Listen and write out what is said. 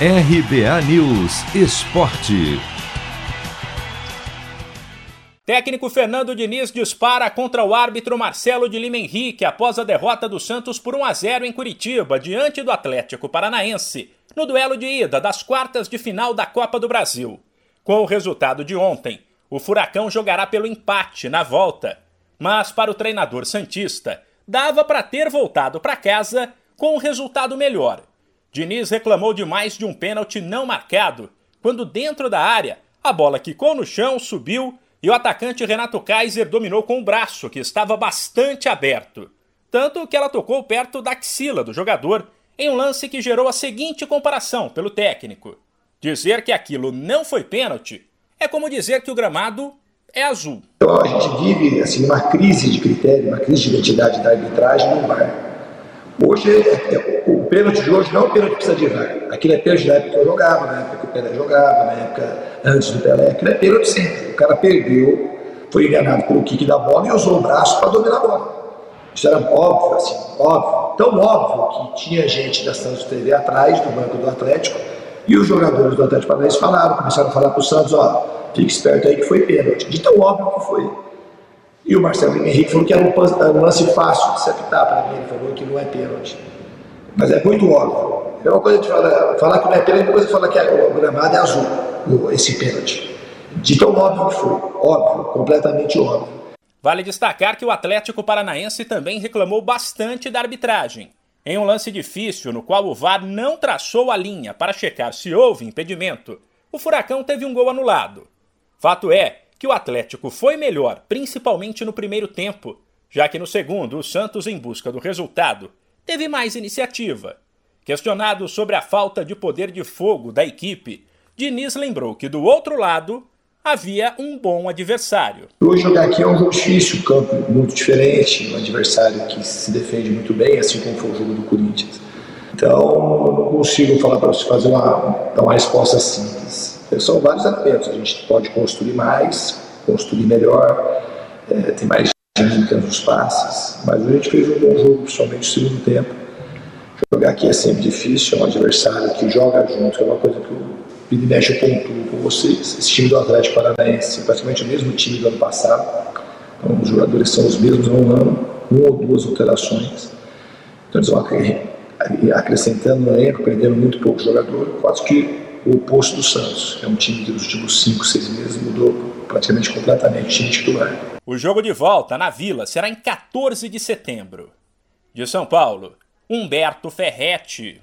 RBA News Esporte. Técnico Fernando Diniz dispara contra o árbitro Marcelo de Lima Henrique após a derrota do Santos por 1 a 0 em Curitiba, diante do Atlético Paranaense, no duelo de ida das quartas de final da Copa do Brasil. Com o resultado de ontem, o Furacão jogará pelo empate na volta. Mas para o treinador Santista, dava para ter voltado para casa com um resultado melhor Diniz reclamou de mais de um pênalti não marcado, quando dentro da área a bola quicou no chão, subiu e o atacante Renato Kaiser dominou com o braço, que estava bastante aberto. Tanto que ela tocou perto da axila do jogador em um lance que gerou a seguinte comparação pelo técnico. Dizer que aquilo não foi pênalti é como dizer que o gramado é azul. Então, a gente vive assim, uma crise de critério, uma crise de identidade da arbitragem no VAR. Hoje, é, é, o pênalti de hoje não é o pênalti que precisa de VAR. Aquilo é pênalti da época que eu jogava, na época que o Pelé jogava, na época antes do Pelé. Aquilo é pênalti sempre. O cara perdeu, foi enganado pelo kick da bola e usou o braço para dominar a bola. Isso era óbvio, assim, óbvio. Tão óbvio que tinha gente da Santos TV atrás do banco do Atlético e os jogadores do Atlético Paranaense falaram, começaram a falar para o Santos, ó, fique esperto aí que foi pênalti. De tão óbvio que foi. E o Marcelo Henrique falou que era um, lance fácil de se apitar para mim. Ele falou que não é pênalti. Mas é muito óbvio. É uma coisa de falar, falar que não é pênalti, é uma coisa de falar que é, o gramado é azul, esse pênalti. De tão óbvio que foi. Óbvio, completamente óbvio. Vale destacar que o Atlético Paranaense também reclamou bastante da arbitragem. Em um lance difícil, no qual o VAR não traçou a linha para checar se houve impedimento, o Furacão teve um gol anulado. Fato é que o Atlético foi melhor, principalmente no primeiro tempo, já que no segundo o Santos, em busca do resultado, teve mais iniciativa. Questionado sobre a falta de poder de fogo da equipe, Diniz lembrou que do outro lado havia um bom adversário. Hoje jogar aqui é um jogo difícil, um campo muito diferente, um adversário que se defende muito bem, assim como foi o jogo do Corinthians. Então, não consigo falar para você fazer uma, uma resposta simples. São vários elementos. A gente pode construir mais, construir melhor, é, tem mais dinâmica nos passes. Mas a gente fez um bom jogo, principalmente no segundo tempo. Jogar aqui é sempre difícil, é um adversário que joga junto, é uma coisa que o Vini Mexe pontua com vocês. Esse time do Atlético Paranaense praticamente o mesmo time do ano passado. Então, os jogadores são os mesmos há um ano, uma ou duas alterações. Então eles vão acrescentando no elenco, perdendo muito pouco jogador, quase que o oposto do Santos. É um time que nos últimos 5, 6 meses mudou praticamente completamente o time titular. O jogo de volta na Vila será em 14 de setembro. De São Paulo, Humberto Ferretti.